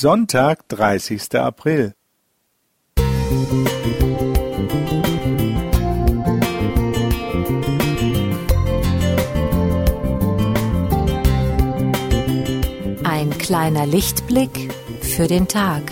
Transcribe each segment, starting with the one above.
Sonntag, 30. April. Ein kleiner Lichtblick für den Tag.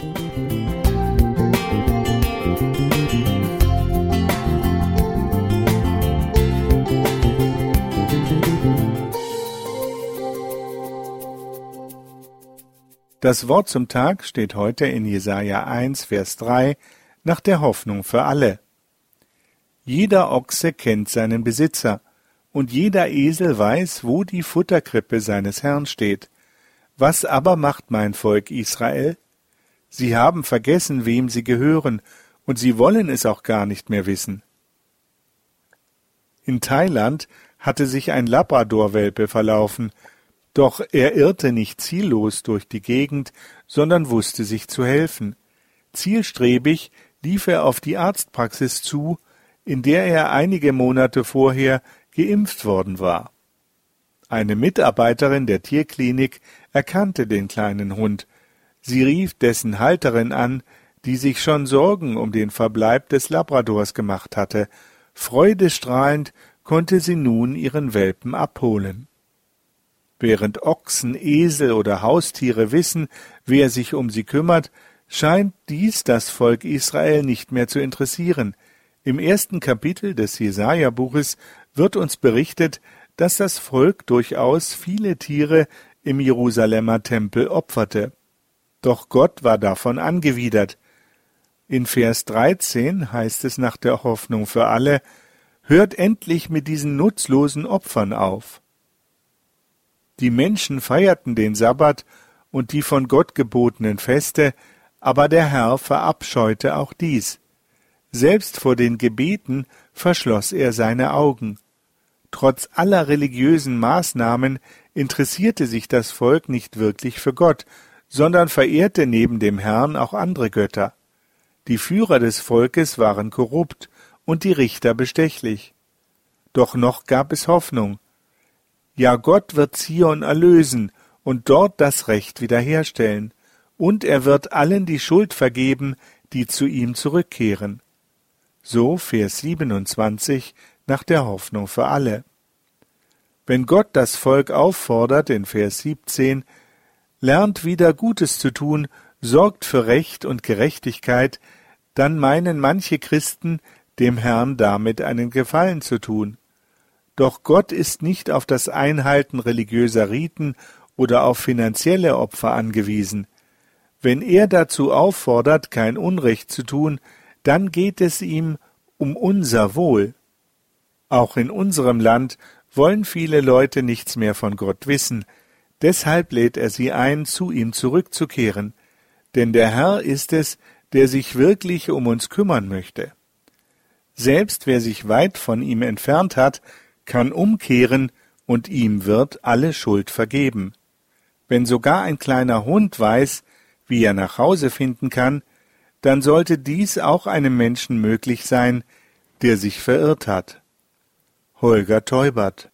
Das Wort zum Tag steht heute in Jesaja 1, Vers 3 nach der Hoffnung für alle. Jeder Ochse kennt seinen Besitzer, und jeder Esel weiß, wo die Futterkrippe seines Herrn steht. Was aber macht mein Volk Israel? Sie haben vergessen, wem sie gehören, und sie wollen es auch gar nicht mehr wissen. In Thailand hatte sich ein Labradorwelpe verlaufen, doch er irrte nicht ziellos durch die Gegend, sondern wusste sich zu helfen. Zielstrebig lief er auf die Arztpraxis zu, in der er einige Monate vorher geimpft worden war. Eine Mitarbeiterin der Tierklinik erkannte den kleinen Hund. Sie rief dessen Halterin an, die sich schon Sorgen um den Verbleib des Labradors gemacht hatte. Freudestrahlend konnte sie nun ihren Welpen abholen. Während Ochsen, Esel oder Haustiere wissen, wer sich um sie kümmert, scheint dies das Volk Israel nicht mehr zu interessieren. Im ersten Kapitel des Jesaja-Buches wird uns berichtet, dass das Volk durchaus viele Tiere im Jerusalemer Tempel opferte. Doch Gott war davon angewidert. In Vers 13 heißt es nach der Hoffnung für alle, Hört endlich mit diesen nutzlosen Opfern auf. Die Menschen feierten den Sabbat und die von Gott gebotenen Feste, aber der Herr verabscheute auch dies. Selbst vor den Gebeten verschloss er seine Augen. Trotz aller religiösen Maßnahmen interessierte sich das Volk nicht wirklich für Gott, sondern verehrte neben dem Herrn auch andere Götter. Die Führer des Volkes waren korrupt und die Richter bestechlich. Doch noch gab es Hoffnung. Ja, Gott wird Zion erlösen und dort das Recht wiederherstellen, und er wird allen die Schuld vergeben, die zu ihm zurückkehren. So Vers 27 nach der Hoffnung für alle. Wenn Gott das Volk auffordert in Vers 17, lernt wieder Gutes zu tun, sorgt für Recht und Gerechtigkeit, dann meinen manche Christen, dem Herrn damit einen Gefallen zu tun. Doch Gott ist nicht auf das Einhalten religiöser Riten oder auf finanzielle Opfer angewiesen. Wenn er dazu auffordert, kein Unrecht zu tun, dann geht es ihm um unser Wohl. Auch in unserem Land wollen viele Leute nichts mehr von Gott wissen, deshalb lädt er sie ein, zu ihm zurückzukehren, denn der Herr ist es, der sich wirklich um uns kümmern möchte. Selbst wer sich weit von ihm entfernt hat, kann umkehren und ihm wird alle Schuld vergeben. Wenn sogar ein kleiner Hund weiß, wie er nach Hause finden kann, dann sollte dies auch einem Menschen möglich sein, der sich verirrt hat. Holger Teubert